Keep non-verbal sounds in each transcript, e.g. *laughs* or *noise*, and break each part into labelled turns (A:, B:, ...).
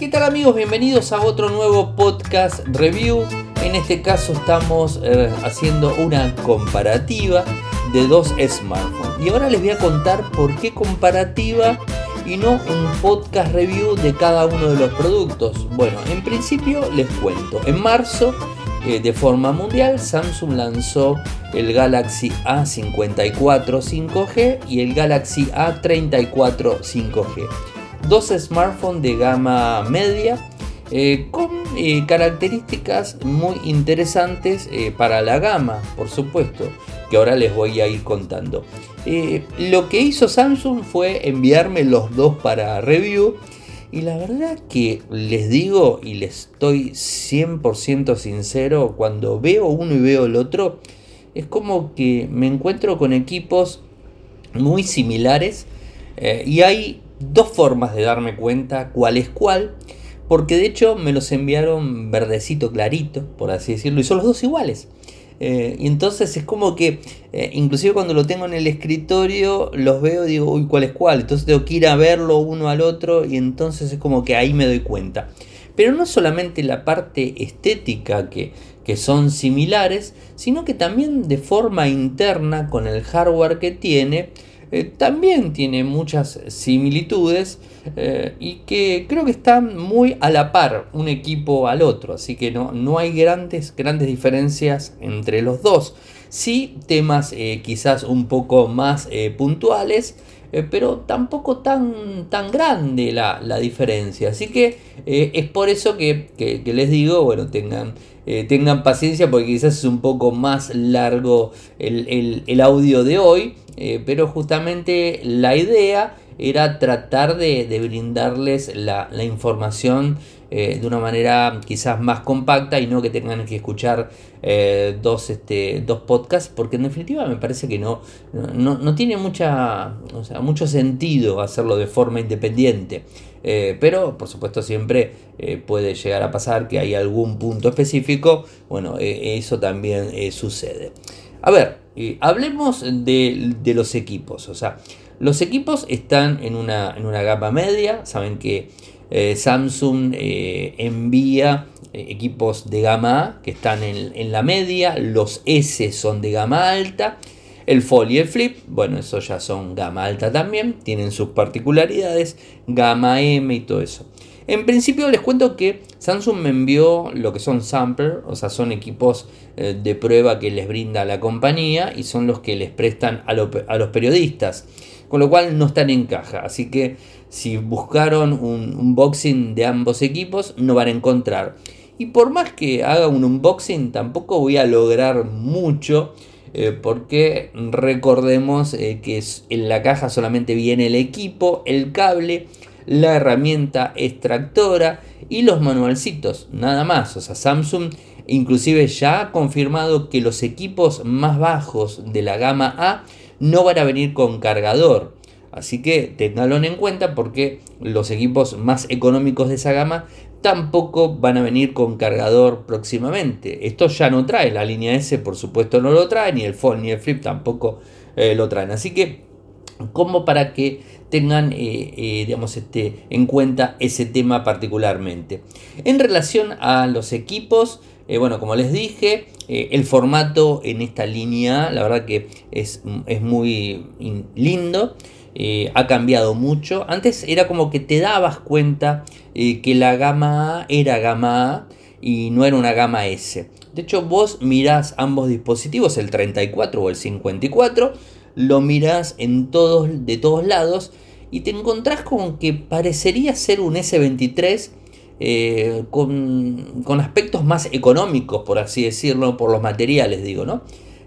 A: ¿Qué tal amigos? Bienvenidos a otro nuevo podcast review. En este caso estamos eh, haciendo una comparativa de dos smartphones. Y ahora les voy a contar por qué comparativa y no un podcast review de cada uno de los productos. Bueno, en principio les cuento. En marzo, eh, de forma mundial, Samsung lanzó el Galaxy A54 5G y el Galaxy A34 5G. Dos smartphones de gama media eh, con eh, características muy interesantes para la gama, por supuesto, que ahora les voy a ir contando. lo que hizo Samsung fue enviarme los dos para review y la verdad que les digo y les estoy 100% sincero, cuando veo uno y veo el otro, es como que me encuentro con equipos muy similares eh, y hay dos formas de darme cuenta cuál es cuál, porque de hecho me los enviaron verdecito clarito, por así decirlo, y son los dos iguales. Eh, y entonces es como que, eh, inclusive cuando lo tengo en el escritorio, los veo y digo, uy, ¿cuál es cuál? Entonces tengo que ir a verlo uno al otro y entonces es como que ahí me doy cuenta. Pero no solamente la parte estética que, que son similares, sino que también de forma interna con el hardware que tiene, eh, también tiene muchas similitudes eh, y que creo que están muy a la par un equipo al otro, así que no, no hay grandes, grandes diferencias entre los dos. Sí, temas eh, quizás un poco más puntuales, pero tampoco tan, tan grande la, diferencia. Así que es por eso que, les digo, bueno, tengan, tengan paciencia porque quizás es un poco más largo el, el audio de hoy. Eh, pero justamente la idea era tratar de, brindarles la, información eh, de una manera quizás más compacta y no que tengan que escuchar eh, dos, este, dos podcasts, porque en definitiva me parece que no, no, tiene mucha, mucho sentido hacerlo de forma independiente. pero por supuesto siempre puede llegar a pasar que hay algún punto específico, bueno, eso también sucede. A ver, hablemos de, los equipos. O sea, los equipos están en una, en una gama media. Saben que eh, Samsung eh, envía eh, equipos de gama A que están en, la media. Los S son de gama alta. El Fold y el Flip, bueno, eso ya son gama alta también. Tienen sus particularidades. Gama M y todo eso. En principio les cuento que Samsung me envió lo que son sampler, o sea, son equipos de prueba que les brinda la compañía y son los que les prestan a, los periodistas, con lo cual no están en caja. Así que si buscaron un unboxing de ambos equipos, no van a encontrar. Y por más que haga un unboxing, tampoco voy a lograr mucho. Eh, porque recordemos eh, que en la caja solamente viene el equipo, el cable, la herramienta extractora y los manualcitos, nada más. O sea, Samsung inclusive ya ha confirmado que los equipos más bajos de la gama A no van a venir con cargador. Así que tenganlo en cuenta porque los equipos más económicos de esa gama tampoco van a venir con cargador próximamente. Esto ya no trae, la línea S por supuesto no lo trae, ni el Fold ni el Flip tampoco eh, lo traen. Así que como para que tengan eh, eh, digamos, este, en cuenta ese tema particularmente. En relación a los equipos, bueno, como les dije, el formato en esta línea, la verdad que es, es muy lindo. Ha cambiado mucho. Antes era como que te dabas cuenta que la gama A era gama A y no era una gama S. De hecho, vos mirás ambos dispositivos, el 34 o el 54, lo miras en todos, de todos lados y te encontrás con que parecería ser un S23 eh, con, aspectos más económicos, por así decirlo, por los materiales, digo, ¿no?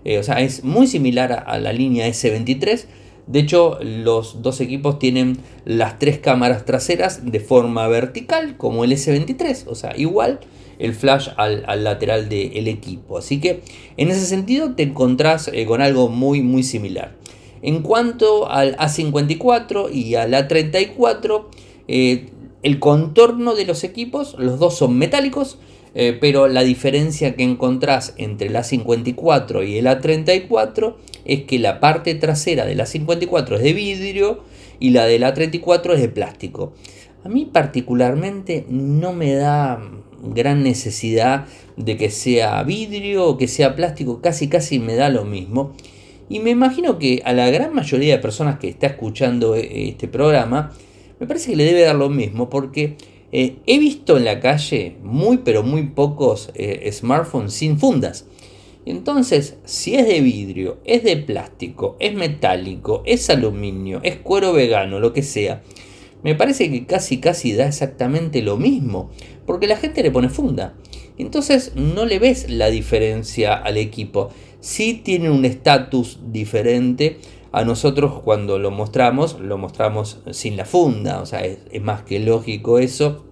A: Eh, o sea, es muy similar a, la línea S23. De hecho, los dos equipos tienen las tres cámaras traseras de forma vertical, como el S23, o sea, igual el flash al, lateral del equipo. Así que en ese sentido te encontrás eh, con algo muy muy similar. En cuanto al A54 y al A34, eh, el contorno de los equipos, los dos son metálicos, eh, pero la diferencia que encontrás entre el A54 y el A34 es que la parte trasera del A54 es de vidrio y la del A34 es de plástico. A mí particularmente no me da gran necesidad de que sea vidrio o que sea plástico, casi casi me da lo mismo. Y me imagino que a la gran mayoría de personas que está escuchando eh, este programa, me parece que le debe dar lo mismo, porque eh, he visto en la calle muy pero muy pocos eh, smartphones sin fundas. Entonces, si es de vidrio, es de plástico, es metálico, es aluminio, es cuero vegano, lo que sea, me parece que casi casi da exactamente lo mismo, porque la gente le pone funda. Entonces no le ves la diferencia al equipo. Sí tiene un estatus diferente. A nosotros cuando lo mostramos, lo mostramos sin la funda. O sea, es, es más que lógico eso.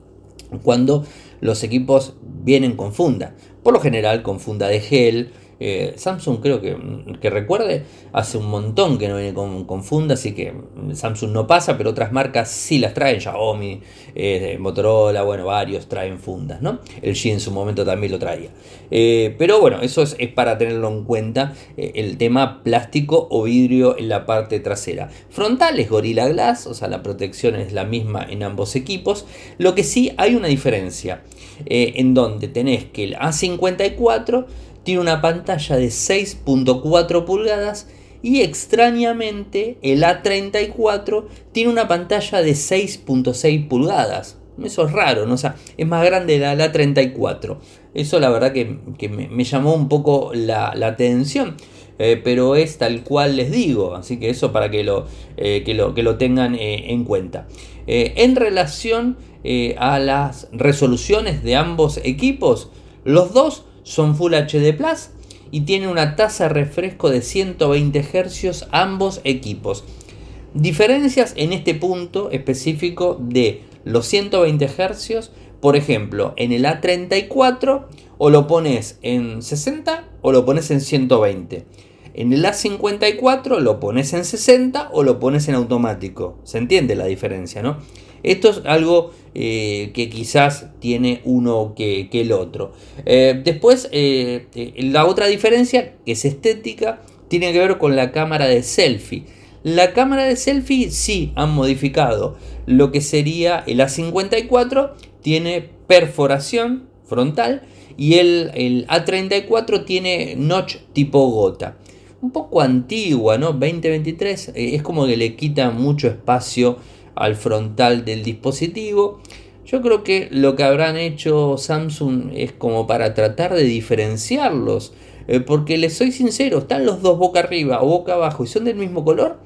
A: Cuando los equipos vienen con funda. Por lo general con funda de gel eh, Samsung creo que, recuerde, hace un montón que no viene con, funda, así que Samsung no pasa, pero otras marcas sí las traen, Xiaomi, eh, Motorola, bueno, varios traen fundas, ¿no? El G en su momento también lo traía. Eh, pero bueno, eso es, para tenerlo en cuenta, el tema plástico o vidrio en la parte trasera. Frontal es Gorilla Glass, o sea, la protección es la misma en ambos equipos. Lo que sí hay una diferencia, en donde tenés que el A54 tiene una pantalla de 6.4 pulgadas y extrañamente el A34 tiene una pantalla de 6.6 pulgadas. Eso es raro. O sea, es más grande la, A34. Eso la verdad que, me, llamó un poco la, atención. Eh, pero es tal cual les digo, así que eso para que lo, eh, que lo, que lo tengan eh, en cuenta. en relación a las resoluciones de ambos equipos, los dos son Full HD Plus y tienen una tasa de refresco de 120 Hz ambos equipos. Diferencias en este punto específico de los 120 Hz, por ejemplo, en el A34 o lo pones en 60 o lo pones en 120. En el A54 lo pones en 60 o lo pones en automático. Se entiende la diferencia, ¿no? Esto es algo eh, que quizás tiene uno que, el otro. Eh, después, eh, la otra diferencia, que es estética, tiene que ver con la cámara de selfie. La cámara de selfie sí han modificado. Lo que sería el A54 tiene perforación frontal y el, el A34 tiene notch tipo gota. Un poco antigua, ¿no? 2023 es como que le quita mucho espacio al frontal del dispositivo. Yo creo que lo que habrán hecho Samsung es como para tratar de diferenciarlos. Eh, porque les soy sincero, están los dos boca arriba o boca abajo y son del mismo color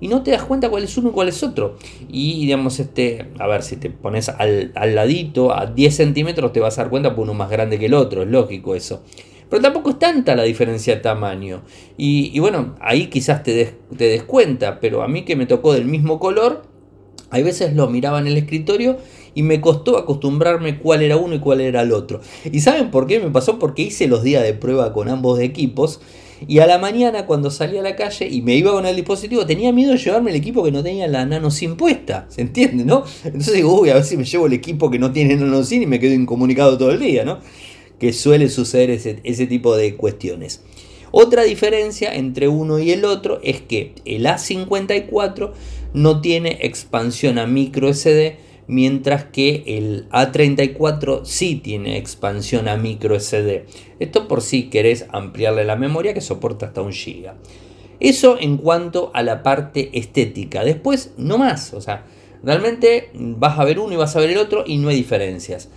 A: y no te das cuenta cuál es uno y cuál es otro. Y digamos, este, a ver, si te pones al, ladito a 10 centímetros te vas a dar cuenta por uno más grande que el otro, es lógico eso. Pero tampoco es tanta la diferencia de tamaño. Y, bueno, ahí quizás te des, te des cuenta, pero a mí que me tocó del mismo color, hay veces lo miraba en el escritorio y me costó acostumbrarme cuál era uno y cuál era el otro. ¿Y saben por qué me pasó? Porque hice los días de prueba con ambos equipos y a la mañana cuando salí a la calle y me iba con el dispositivo tenía miedo de llevarme el equipo que no tenía la nano SIM puesta, ¿se entiende? ¿no? Entonces digo, uy, a ver si me llevo el equipo que no tiene nano SIM y me quedo incomunicado todo el día, ¿no? Que suele suceder ese, ese tipo de cuestiones. Otra diferencia entre uno y el otro es que el A54 no tiene expansión a micro SD, mientras que el A34 sí tiene expansión a micro SD. Esto por si querés ampliarle la memoria que soporta hasta un GB. Eso en cuanto a la parte estética. Después, no más. O sea, realmente vas a ver uno y vas a ver el otro y no hay diferencias.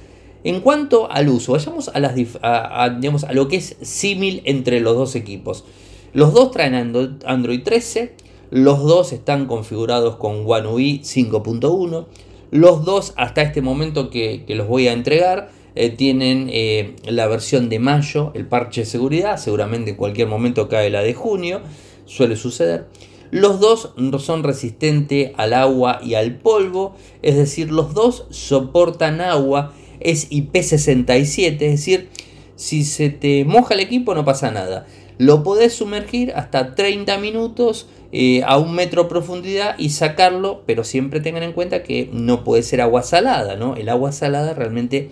A: En cuanto al uso, vayamos a, las, digamos, a lo que es símil entre los dos equipos. Los dos traen Android 13, los dos están configurados con One UI 5.1, los dos hasta este momento que, los voy a entregar eh, tienen eh, la versión de mayo, el parche de seguridad, seguramente en cualquier momento cae la de junio, suele suceder. Los dos son resistentes al agua y al polvo, es decir, los dos soportan agua es IP67, es decir, si se te moja el equipo no pasa nada. Lo podés sumergir hasta 30 minutos eh, a un metro de profundidad y sacarlo, pero siempre tengan en cuenta que no puede ser agua salada, ¿no? El agua salada realmente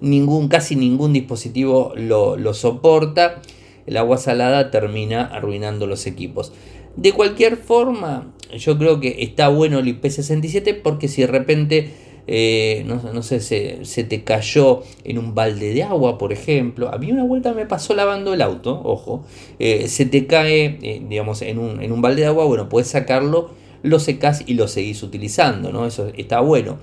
A: ningún, casi ningún dispositivo lo, lo soporta. El agua salada termina arruinando los equipos. De cualquier forma, yo creo que está bueno el IP67 porque si de repente eh, no, sé, se, te cayó en un balde de agua, por ejemplo. A mí una vuelta me pasó lavando el auto, ojo, eh, se te cae, eh, digamos, en un, en un balde de agua, bueno, puedes sacarlo, lo secas y lo seguís utilizando, ¿no? Eso está bueno.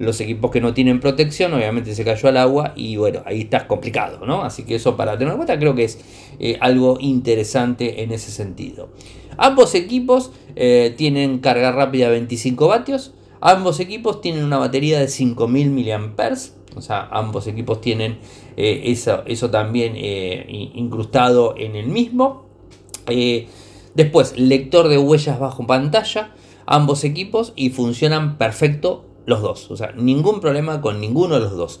A: Los equipos que no tienen protección, obviamente se cayó al agua y bueno, ahí estás complicado, ¿no? Así que eso para tener en cuenta creo que es algo interesante en ese sentido. Ambos equipos tienen carga rápida 25 vatios, Ambos equipos tienen una batería de 5000 mAh, o sea, ambos equipos tienen eh, eso, eso, también eh, incrustado en el mismo. Eh, después, lector de huellas bajo pantalla, ambos equipos y funcionan perfecto los dos, o sea, ningún problema con ninguno de los dos.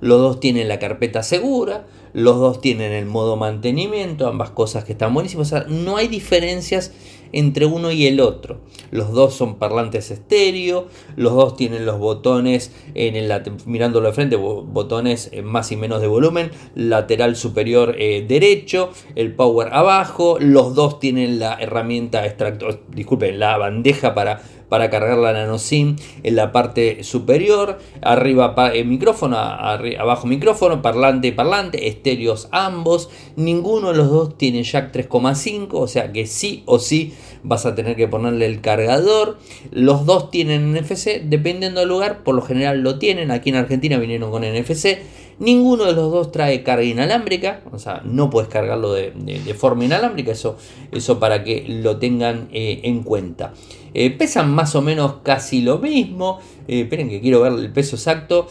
A: Los dos tienen la carpeta segura, los dos tienen el modo mantenimiento, ambas cosas que están buenísimas. O sea, no hay diferencias entre uno y el otro. Los dos son parlantes estéreo, los dos tienen los botones en el mirándolo de frente, botones más y menos de volumen, lateral superior eh, derecho, el power abajo, los dos tienen la herramienta extractor, disculpen, la bandeja para para cargar la nano SIM en la parte superior, arriba el micrófono, abajo micrófono, parlante parlante, estéreos ambos, ninguno de los dos tiene jack 3,5, o sea que sí o sí vas a tener que ponerle el cargador. Los dos tienen NFC, dependiendo del lugar, por lo general lo tienen. Aquí en Argentina vinieron con NFC. Ninguno de los dos trae carga inalámbrica, o sea, no puedes cargarlo de, forma inalámbrica, eso, eso para que lo tengan eh, en cuenta. Eh, pesan más o menos casi lo mismo. Eh, esperen que quiero ver el peso exacto.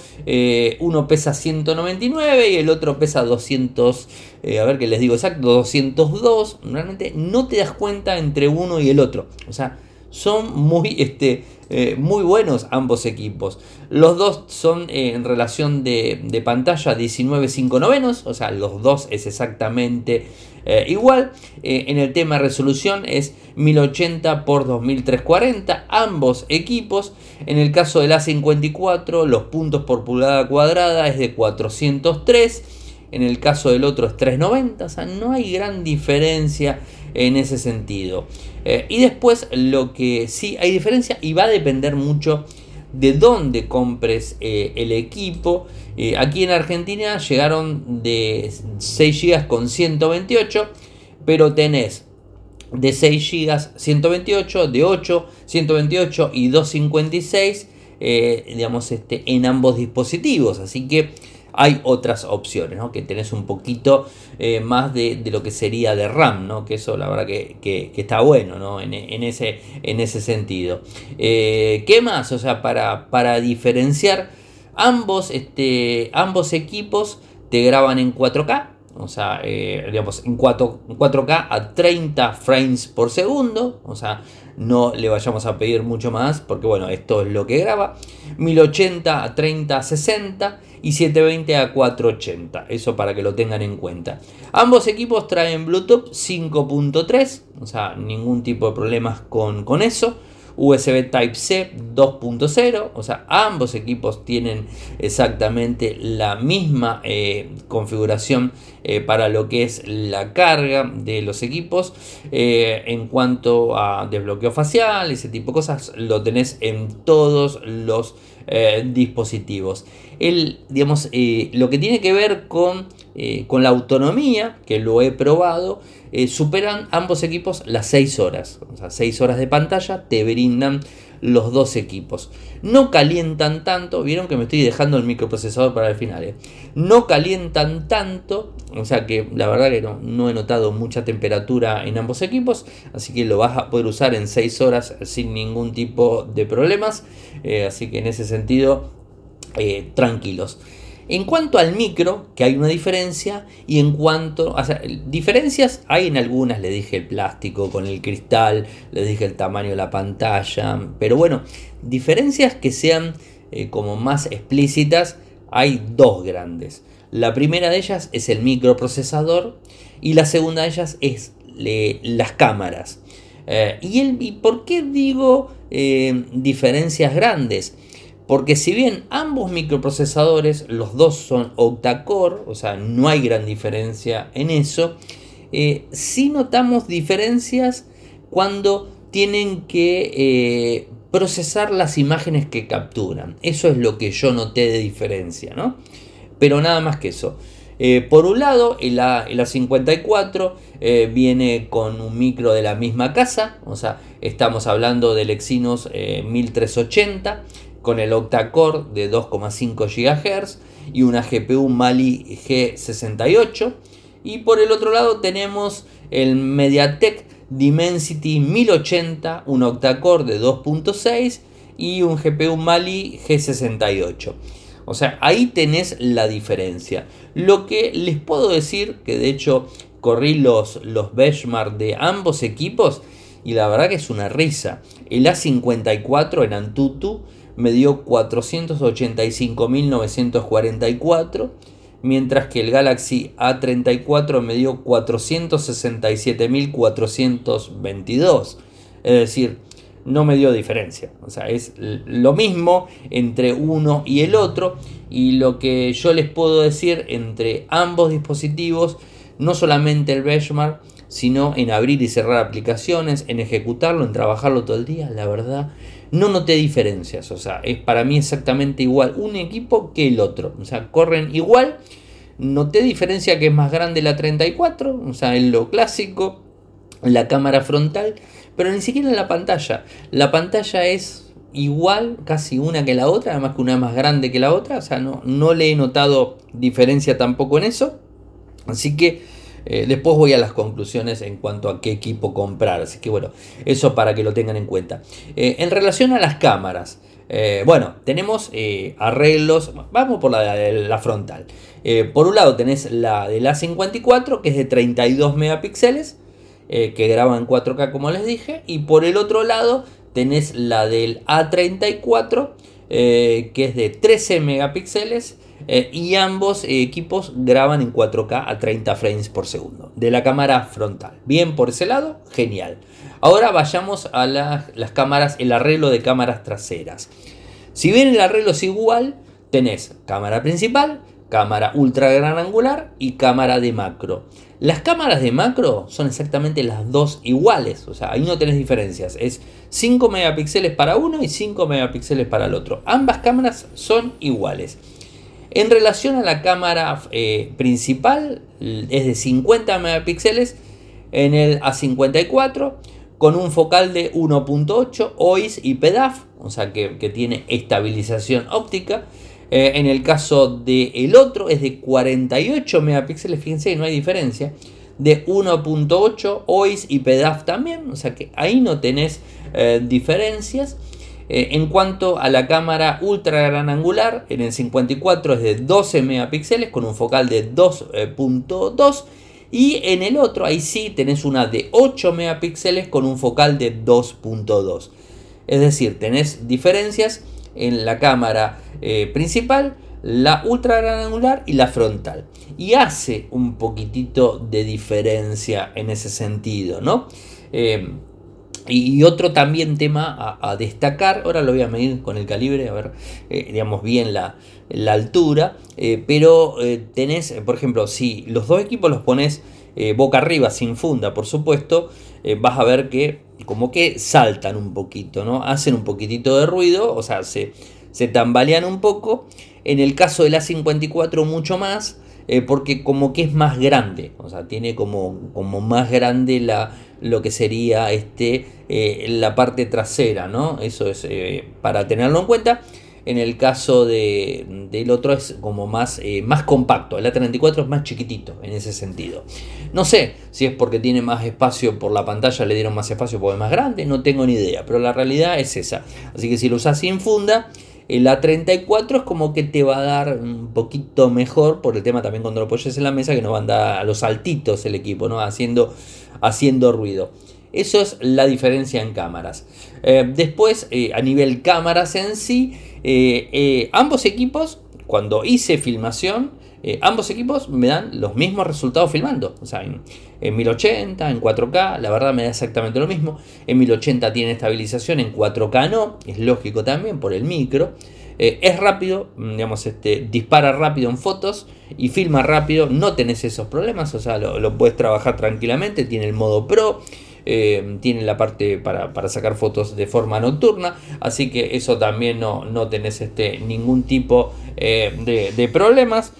A: Uno pesa 199 y el otro pesa 200. a ver que les digo exacto, 202. Realmente no te das cuenta entre uno y el otro. O sea, son muy, este, muy buenos ambos equipos. Los dos son en relación de, de pantalla 19.5 novenos. O sea, los dos es exactamente eh, igual, eh, en el tema de resolución es 1080 x 2340, ambos equipos. En el caso del A54, los puntos por pulgada cuadrada es de 403. En el caso del otro es 390, o sea, no hay gran diferencia en ese sentido. Eh, y después lo que sí hay diferencia y va a depender mucho de dónde compres eh, el equipo. Eh, aquí en Argentina llegaron de 6 GB con 128, pero tenés de 6 GB 128, de 8, 128 y 256, eh, digamos, este, en ambos dispositivos. Así que hay otras opciones, ¿no? que tenés un poquito eh, más de, lo que sería de RAM, ¿no? que eso la verdad que, está bueno ¿no? en, ese, en ese sentido. Eh, ¿Qué más? O sea, para, para diferenciar, ambos, este, ambos equipos te graban en 4K, o sea, eh, digamos, en 4, 4K a 30 frames por segundo, o sea, no le vayamos a pedir mucho más, porque bueno, esto es lo que graba, 1080 a 30 60 y 720 a 480, eso para que lo tengan en cuenta. Ambos equipos traen Bluetooth 5.3, o sea, ningún tipo de problemas con, con eso. USB Type-C 2.0, o sea, ambos equipos tienen exactamente la misma eh, configuración eh, para lo que es la carga de los equipos. Eh, en cuanto a desbloqueo facial, ese tipo de cosas, lo tenés en todos los dispositivos. El, digamos, lo que tiene que ver con, con la autonomía, que lo he probado, eh, superan ambos equipos las 6 horas. O sea, 6 horas de pantalla te brindan los dos equipos. No calientan tanto, vieron que me estoy dejando el microprocesador para el final. Eh. No calientan tanto, o sea que la verdad que no, he notado mucha temperatura en ambos equipos, así que lo vas a poder usar en 6 horas sin ningún tipo de problemas. Eh, así que en ese sentido, tranquilos. En cuanto al micro, que hay una diferencia, y en cuanto, o sea, diferencias hay en algunas, le dije el plástico con el cristal, le dije el tamaño de la pantalla, pero bueno, diferencias que sean eh, como más explícitas, hay dos grandes. La primera de ellas es el microprocesador y la segunda de ellas es las cámaras. Eh, y, el, ¿Y por qué digo eh, diferencias grandes? Porque si bien ambos microprocesadores, los dos son octa-core, o sea, no hay gran diferencia en eso, eh, sí notamos diferencias cuando tienen que eh, procesar las imágenes que capturan. Eso es lo que yo noté de diferencia, ¿no? Pero nada más que eso. Eh, por un lado, el, A, 54 eh, viene con un micro de la misma casa, o sea, estamos hablando del Exynos 1380 con el octa-core de 2,5 GHz y una GPU Mali G68. Y por el otro lado tenemos el MediaTek Dimensity 1080, un octa-core de 2.6 y un GPU Mali G68. O sea, ahí tenés la diferencia. Lo que les puedo decir, que de hecho corrí los, los benchmark de ambos equipos y la verdad que es una risa. El A54 en Antutu me dio 485.944, mientras que el Galaxy A34 me dio 467.422. Es decir, no me dio diferencia. O sea, es lo mismo entre uno y el otro. Y lo que yo les puedo decir entre ambos dispositivos, no solamente el benchmark, sino en abrir y cerrar aplicaciones, en ejecutarlo, en trabajarlo todo el día, la verdad, no noté diferencias. O sea, es para mí exactamente igual un equipo que el otro. O sea, corren igual. Noté diferencia que es más grande la 34, o sea, en lo clásico, la cámara frontal, pero ni siquiera en la pantalla. La pantalla es igual, casi una que la otra, además que una más grande que la otra, o sea, no, no le he notado diferencia tampoco en eso. Así que eh, después voy a las conclusiones en cuanto a qué equipo comprar. Así que bueno, eso para que lo tengan en cuenta. Eh, en relación a las cámaras. Eh, bueno, tenemos arreglos. Vamos por la, la frontal. por un lado tenés la de la 54 que es de 32 megapíxeles. que graba en 4K como les dije. Y por el otro lado tenés la del A34 que es de 13 megapíxeles eh, y ambos equipos graban en 4K a 30 frames por segundo de la cámara frontal. Bien por ese lado, genial. Ahora vayamos a las cámaras, el arreglo de cámaras traseras. Si bien el arreglo es igual, tenés cámara principal, cámara ultra gran angular y cámara de macro. Las cámaras de macro son exactamente las dos iguales, o sea, ahí no tenés diferencias. Es 5 megapíxeles para uno y 5 megapíxeles para el otro. Ambas cámaras son iguales. En relación a la cámara eh, principal, es de 50 megapíxeles en el A54 con un focal de 1.8 OIS y PDAF, o sea que, tiene estabilización óptica. Eh, en el caso del otro es de 48 megapíxeles, fíjense no hay diferencia. De 1.8 OIS y PDAF también, o sea que ahí no tenés eh, diferencias. Eh, en cuanto a la cámara ultra gran angular, en el 54 es de 12 megapíxeles con un focal de 2.2 y en el otro ahí sí tenés una de 8 megapíxeles con un focal de 2.2. Es decir, tenés diferencias en la cámara eh, principal, la ultra gran angular y la frontal. Y hace un poquitito de diferencia en ese sentido, ¿no? Eh, y otro también tema a, destacar, ahora lo voy a medir con el calibre, a ver, eh, digamos bien la, altura, eh, pero eh, tenés, por ejemplo, si los dos equipos los pones boca arriba, sin funda, por supuesto, vas a ver que como que saltan un poquito, ¿no? Hacen un poquitito de ruido, o sea, se, se tambalean un poco. En el caso del A54 mucho más, porque como que es más grande, o sea, tiene como, como más grande la, lo que sería este, eh, la parte trasera, ¿no? Eso es eh, para tenerlo en cuenta. En el caso de, del otro es como más, eh, más compacto. El A34 es más chiquitito en ese sentido. No sé si es porque tiene más espacio por la pantalla, le dieron más espacio porque es más grande, no tengo ni idea. Pero la realidad es esa. Así que si lo usas sin funda, el A34 es como que te va a dar un poquito mejor por el tema también cuando lo apoyes en la mesa que no va a andar a los saltitos el equipo, ¿no? Haciendo, haciendo ruido. Eso es la diferencia en cámaras. Eh, después, eh, a nivel cámaras en sí, eh, ambos equipos, cuando hice filmación, ambos equipos me dan los mismos resultados filmando. O sea, en, en, 1080, en 4K, la verdad me da exactamente lo mismo. En 1080 tiene estabilización, en 4K no, es lógico también por el micro. Es rápido, digamos, este, dispara rápido en fotos y filma rápido, no tenés esos problemas, o sea, lo, lo puedes trabajar tranquilamente, tiene el modo pro. eh, tiene la parte para, sacar fotos de forma nocturna, así que eso también no, no tenés este, ningún tipo de, de, problemas,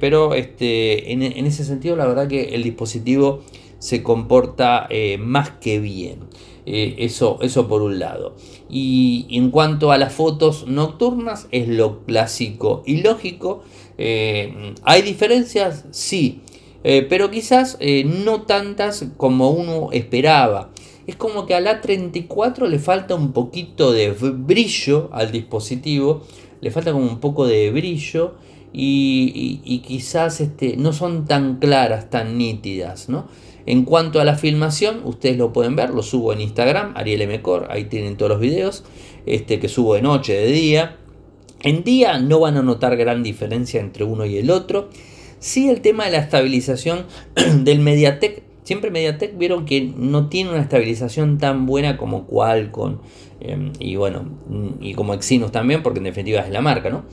A: pero este, en, en, ese sentido la verdad que el dispositivo se comporta más que bien. eso, eso por un lado. Y en cuanto a las fotos nocturnas, es lo clásico y lógico. Eh, ¿Hay diferencias? Sí, eh, pero quizás eh, no tantas como uno esperaba. Es como que a la 34 le falta un poquito de brillo al dispositivo, le falta como un poco de brillo y, quizás este, no son tan claras, tan nítidas. ¿no? En cuanto a la filmación, ustedes lo pueden ver, lo subo en Instagram, Ariel Mcor, ahí tienen todos los videos, este, que subo de noche, de día. En día no van a notar gran diferencia entre uno y el otro. Sí el tema de la estabilización *clears throat* del Mediatek. Siempre Mediatek vieron que no tiene una estabilización tan buena como Qualcomm em, y bueno, y como Exynos también, porque en definitiva es la marca, ¿no?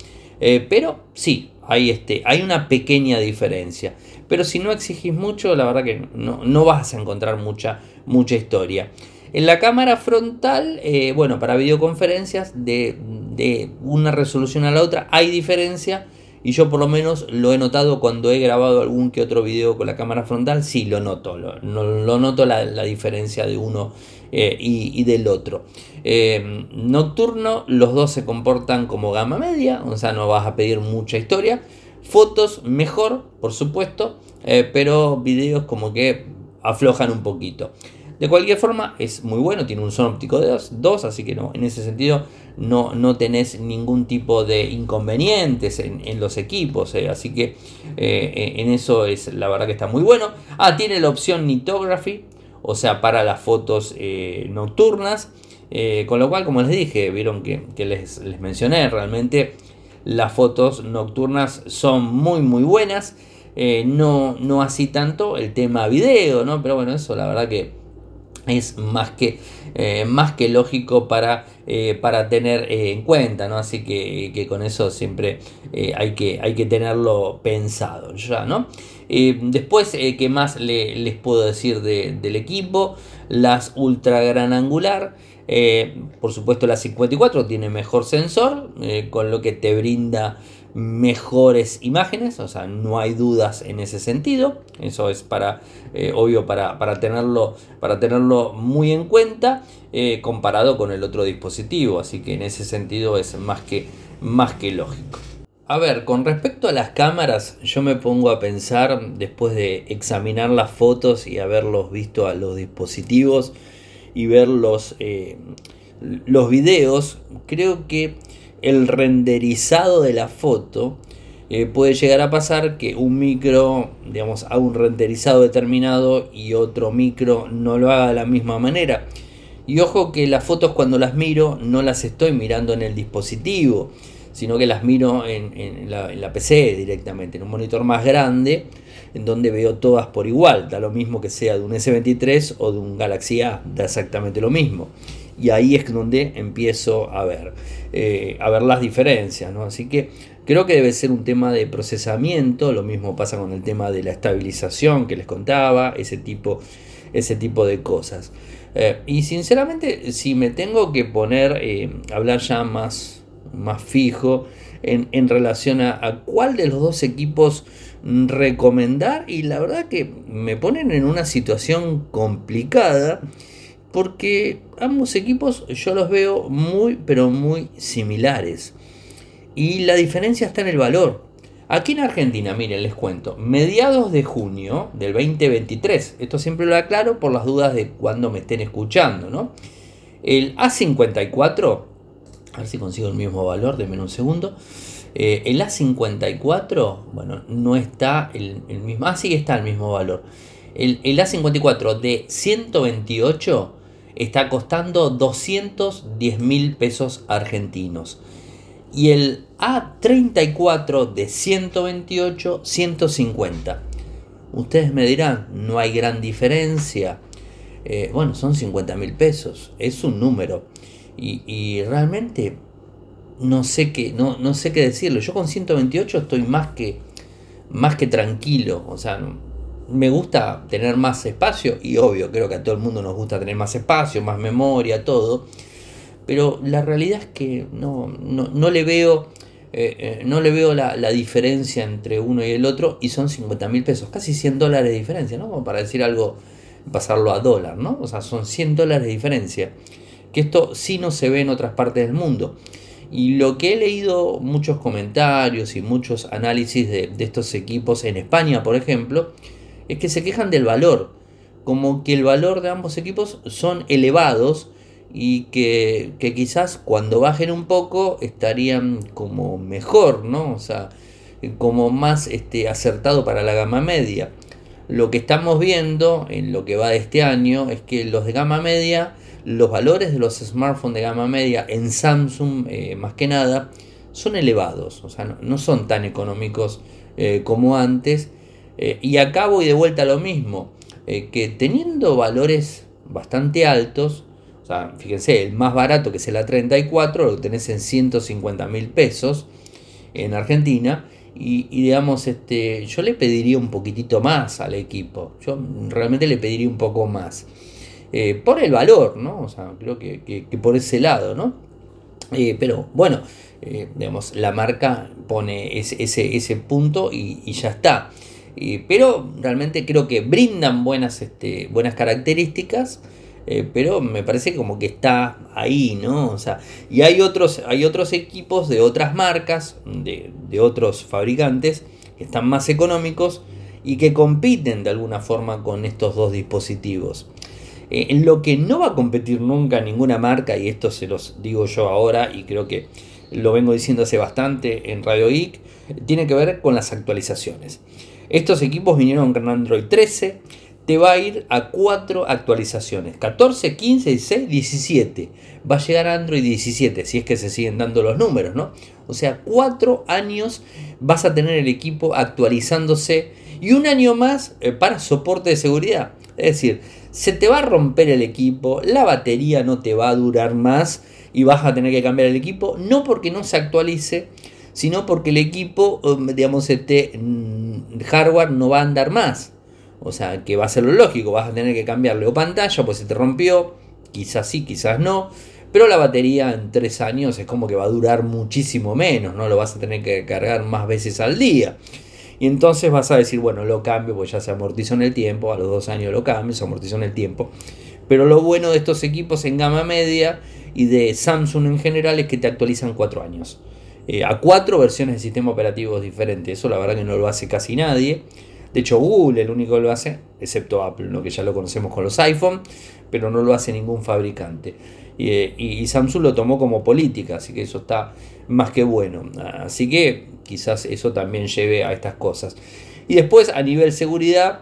A: Eh, pero sí, hay, este, hay una pequeña diferencia. Pero si no exigís mucho, la verdad que no, vas a encontrar mucha, mucha historia. En la cámara frontal, eh, bueno, para videoconferencias de, de, una resolución a la otra hay diferencia y yo por lo menos lo he notado cuando he grabado algún que otro video con la cámara frontal, sí lo noto, lo, lo noto la, diferencia de uno eh, y, del otro. Eh, nocturno, los dos se comportan como gama media, o sea, no vas a pedir mucha historia. Fotos mejor, por supuesto, eh, pero videos como que aflojan un poquito. De cualquier forma, es muy bueno, tiene un son óptico de 2, así que no, en ese sentido no, no tenés ningún tipo de inconvenientes en, los equipos, así que en eso es la verdad que está muy bueno. Ah, tiene la opción Nitography, o sea, para las fotos eh, nocturnas, con lo cual, como les dije, vieron que, les, les mencioné, realmente las fotos nocturnas son muy muy buenas. no, no así tanto el tema video, ¿no? Pero bueno, eso la verdad que es más que, eh, más que lógico para, eh, para tener eh, en cuenta, ¿no? Así que, con eso siempre hay, que, hay que tenerlo pensado ya, ¿no? después, ¿qué más les puedo decir del equipo? Las ultra gran angular. por supuesto la 54 tiene mejor sensor, con lo que te brinda mejores imágenes, o sea, no hay dudas en ese sentido, eso es para, eh, obvio, para, tenerlo, para tenerlo muy en cuenta eh, comparado con el otro dispositivo, así que en ese sentido es más que, más que lógico. A ver, con respecto a las cámaras, yo me pongo a pensar, después de examinar las fotos y haberlos visto a los dispositivos y ver los, eh, los videos, creo que el renderizado de la foto, eh, puede llegar a pasar que un micro, digamos, haga un renderizado determinado y otro micro no lo haga de la misma manera. Y ojo que las fotos cuando las miro no las estoy mirando en el dispositivo, sino que las miro en, la, en, la, PC directamente, en un monitor más grande, en donde veo todas por igual. Da lo mismo que sea de un S23 o de un Galaxy A, da exactamente lo mismo y ahí es donde empiezo a ver, eh, a ver las diferencias, ¿no? Así que creo que debe ser un tema de procesamiento, lo mismo pasa con el tema de la estabilización que les contaba, ese tipo, ese tipo de cosas. Eh, y sinceramente, si me tengo que poner, eh, hablar ya más, más fijo en, relación a, a, cuál de los dos equipos recomendar, y la verdad que me ponen en una situación complicada porque ambos equipos yo los veo muy, pero muy similares. Y la diferencia está en el valor. Aquí en Argentina, miren, les cuento, mediados de junio del 2023, esto siempre lo aclaro por las dudas de cuando me estén escuchando, ¿no? El A54, a ver si consigo el mismo valor, de un segundo. Eh, el A54, bueno, no está el, mismo, ah, sí está el mismo valor. El, el A54 de 128 está costando 210 mil pesos argentinos. Y el A34 de 128, 150. Ustedes me dirán, no hay gran diferencia. Eh, bueno, son 50 mil pesos, es un número. Y, realmente no sé, qué, no, no sé qué decirlo. Yo con 128 estoy más que, más que tranquilo. O sea, me gusta tener más espacio y obvio, creo que a todo el mundo nos gusta tener más espacio, más memoria, todo. Pero la realidad es que no, no, le veo, eh, eh, no le veo la, diferencia entre uno y el otro y son 50 mil pesos, casi 100 dólares de diferencia, ¿no? para decir algo, pasarlo a dólar, ¿no? O sea, son 100 dólares de diferencia. Que esto sí no se ve en otras partes del mundo. Y lo que he leído muchos comentarios y muchos análisis de, estos equipos en España, por ejemplo, es que se quejan del valor, como que el valor de ambos equipos son elevados y que, quizás cuando bajen un poco estarían como mejor, ¿no? O sea, como más este, acertado para la gama media. Lo que estamos viendo en lo que va de este año es que los de gama media los valores de los smartphones de gama media en Samsung, eh, más que nada, son elevados, o sea, no, son tan económicos eh, como antes. Eh, y acá voy de vuelta a lo mismo, que teniendo valores bastante altos, o sea, fíjense, el más barato que es el A34 lo tenés en 150 mil pesos en Argentina. Y, digamos, este, yo le pediría un poquitito más al equipo. Yo realmente le pediría un poco más. Eh, por el valor, ¿no? O sea, creo que, por ese lado, ¿no? Eh, pero bueno, eh, digamos, la marca pone ese, ese, punto y, ya está. Pero realmente creo que brindan buenas, este, buenas características. pero me parece como que está ahí, ¿no? O sea, y hay otros, hay otros equipos de otras marcas, de, de otros fabricantes, que están más económicos y que compiten de alguna forma con estos dos dispositivos. Eh, en lo que no va a competir nunca ninguna marca, y esto se los digo yo ahora y creo que lo vengo diciendo hace bastante en Radio Geek, tiene que ver con las actualizaciones. Estos equipos vinieron con Android 13, te va a ir a cuatro actualizaciones, 14, 15, 16, 17. Va a llegar a Android 17, si es que se siguen dando los números, ¿no? O sea, cuatro años vas a tener el equipo actualizándose y un año más eh, para soporte de seguridad. Es decir, se te va a romper el equipo, la batería no te va a durar más y vas a tener que cambiar el equipo, no porque no se actualice, sino porque el equipo, um, digamos, este mm, hardware no va a andar más. O sea, que va a ser lo lógico, vas a tener que cambiarle o pantalla, pues se te rompió, quizás sí, quizás no. Pero la batería en tres años es como que va a durar muchísimo menos, no lo vas a tener que cargar más veces al día. Y entonces vas a decir, bueno, lo cambio, pues ya se amortizó en el tiempo, a los dos años lo cambio, se amortizó en el tiempo. Pero lo bueno de estos equipos en gama media y de Samsung en general es que te actualizan cuatro años. Eh, a cuatro versiones de sistema operativo diferentes. Eso la verdad que no lo hace casi nadie. De hecho, Google el único que lo hace, excepto Apple, ¿no? que ya lo conocemos con los iPhone, pero no lo hace ningún fabricante. Eh, y, Samsung lo tomó como política, así que eso está más que bueno. Así que quizás eso también lleve a estas cosas. Y después a nivel seguridad,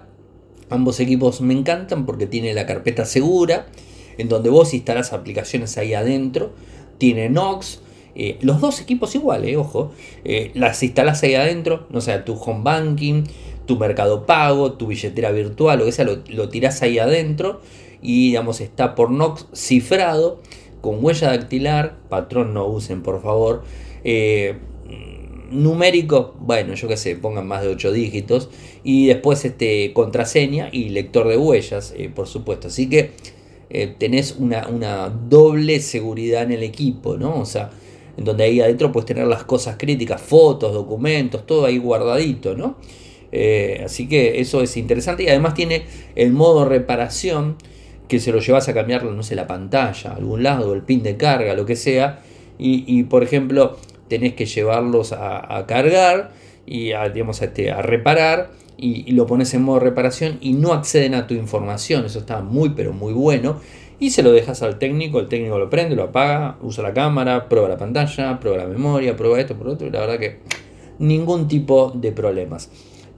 A: ambos equipos me encantan porque tiene la carpeta segura, en donde vos instalás aplicaciones ahí adentro, tiene Nox. Eh, los dos equipos iguales, eh, ojo, las instalás ahí adentro, no sé, tu home banking, tu mercado pago, tu billetera virtual, lo que sea, lo, lo tirás ahí adentro y digamos está por Nox cifrado con huella dactilar, patrón no usen por favor, eh, numérico, bueno, yo qué sé, pongan más de 8 dígitos y después este contraseña y lector de huellas, eh, por supuesto. Así que eh, tenés una, una, doble seguridad en el equipo, ¿no? O sea, en donde ahí adentro puedes tener las cosas críticas, fotos, documentos, todo ahí guardadito, ¿no? así que eso es interesante y además tiene el modo reparación que se lo llevas a cambiar, no sé, la pantalla, algún lado, el pin de carga, lo que sea, y, por ejemplo, tenés que llevarlos a, cargar y a, digamos, a, este, a reparar, y, lo pones en modo reparación y no acceden a tu información, eso está muy, pero muy bueno, y se lo dejas al técnico, el técnico lo prende, lo apaga, usa la cámara, prueba la pantalla, prueba la memoria, prueba esto, por otro, y la verdad que ningún tipo de problemas.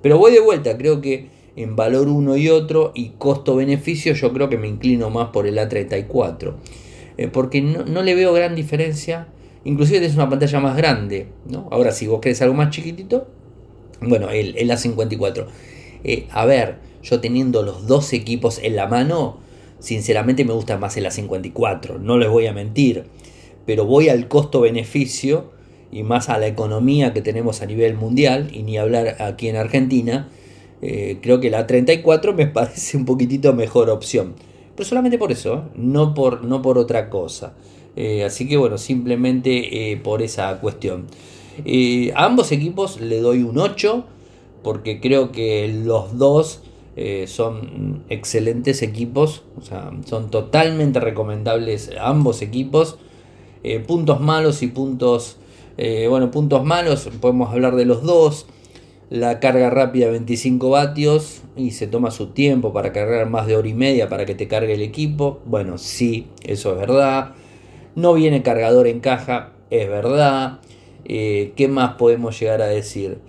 A: Pero voy de vuelta, creo que en valor uno y otro y costo-beneficio yo creo que me inclino más por el A34. Eh, porque no, le veo gran diferencia. Inclusive es una pantalla más grande. ¿no? Ahora si vos querés algo más chiquitito, bueno, el, el A54. Eh, a ver, yo teniendo los dos equipos en la mano, sinceramente me gusta más el A54, no les voy a mentir. Pero voy al costo-beneficio y más a la economía que tenemos a nivel mundial, y ni hablar aquí en Argentina, eh, creo que la 34 me *laughs* parece un poquitito mejor opción. Pero solamente por eso, ¿eh? no, por, no por otra cosa. Eh, así que bueno, simplemente por esa cuestión. a ambos equipos le doy un 8 porque creo que los dos son excelentes equipos, o sea, son totalmente recomendables ambos equipos. puntos malos y puntos, bueno, puntos malos, podemos hablar de los dos la carga rápida 25 vatios y se toma su tiempo para cargar más de hora y media para que te cargue el equipo. Bueno, sí, eso es verdad. No viene cargador en caja, es verdad. Eh, ¿Qué más podemos llegar a decir?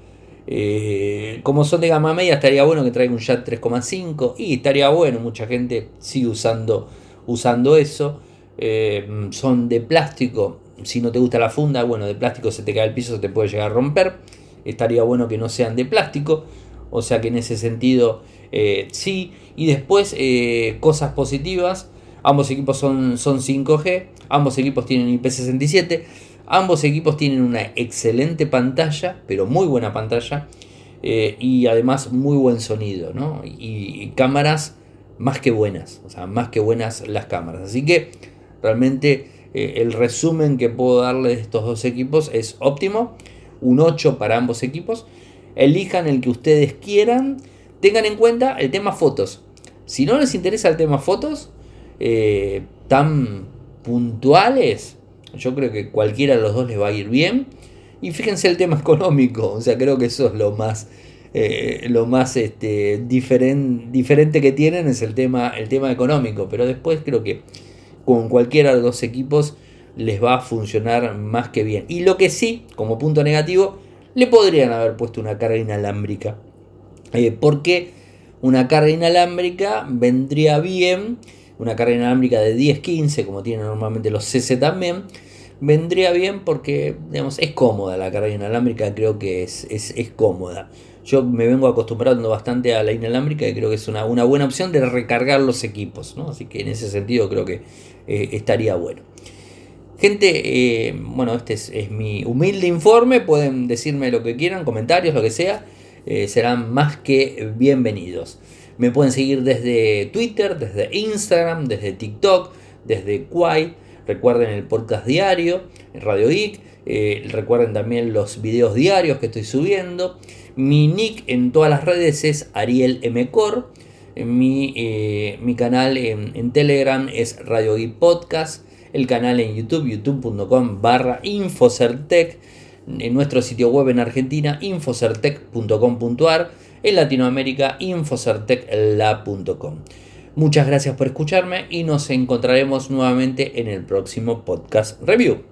A: Eh, como son de gama media, estaría bueno que traiga un JAT 3,5 y estaría bueno, mucha gente sigue usando, usando eso. Eh, son de plástico, si no te gusta la funda, bueno, de plástico se te cae el piso, se te puede llegar a romper estaría bueno que no sean de plástico, o sea que en ese sentido eh, sí. Y después cosas positivas, ambos equipos son, son 5G, ambos equipos tienen IP67, ambos equipos tienen una excelente pantalla, pero muy buena pantalla, eh, y además muy buen sonido, ¿no? Y, cámaras más que buenas, o sea, más que buenas las cámaras. Así que realmente el resumen que puedo darle de estos dos equipos es óptimo un 8 para ambos equipos. Elijan el que ustedes quieran. Tengan en cuenta el tema fotos. Si no les interesa el tema fotos, eh, tan puntuales, yo creo que cualquiera de los dos les va a ir bien. Y fíjense el tema *laughs* económico, o sea, creo que eso es lo más, eh, lo más este, diferente que tienen es el tema, el tema económico. Pero después creo que con cualquiera de los equipos les va a funcionar más que bien. Y lo que sí, como punto negativo, le podrían haber puesto una carga inalámbrica. Eh, porque una carga inalámbrica vendría bien, una carga inalámbrica de 10-15, como tienen normalmente los CC también, vendría bien porque digamos, es cómoda la carga inalámbrica, creo que es, es, cómoda. Yo me vengo acostumbrando bastante a la inalámbrica y creo que es una, una buena opción de recargar los equipos, ¿no? así que en ese sentido creo que eh, estaría bueno. Gente, eh, bueno, este es, mi humilde informe, pueden decirme lo que quieran, comentarios, lo que sea, eh, serán más que bienvenidos. Me pueden seguir desde Twitter, desde Instagram, desde TikTok, desde Quai. Recuerden el podcast diario, Radio Geek. Eh, recuerden también los videos diarios que estoy subiendo. Mi nick en todas las redes es Ariel M. Mi, mi canal en, en Telegram es Radio Geek Podcast el canal en YouTube, youtube.com barra Infocertec, en nuestro sitio web en Argentina, infocertec.com.ar, en Latinoamérica, infocertecla.com. Muchas gracias por escucharme y nos encontraremos nuevamente en el próximo podcast review.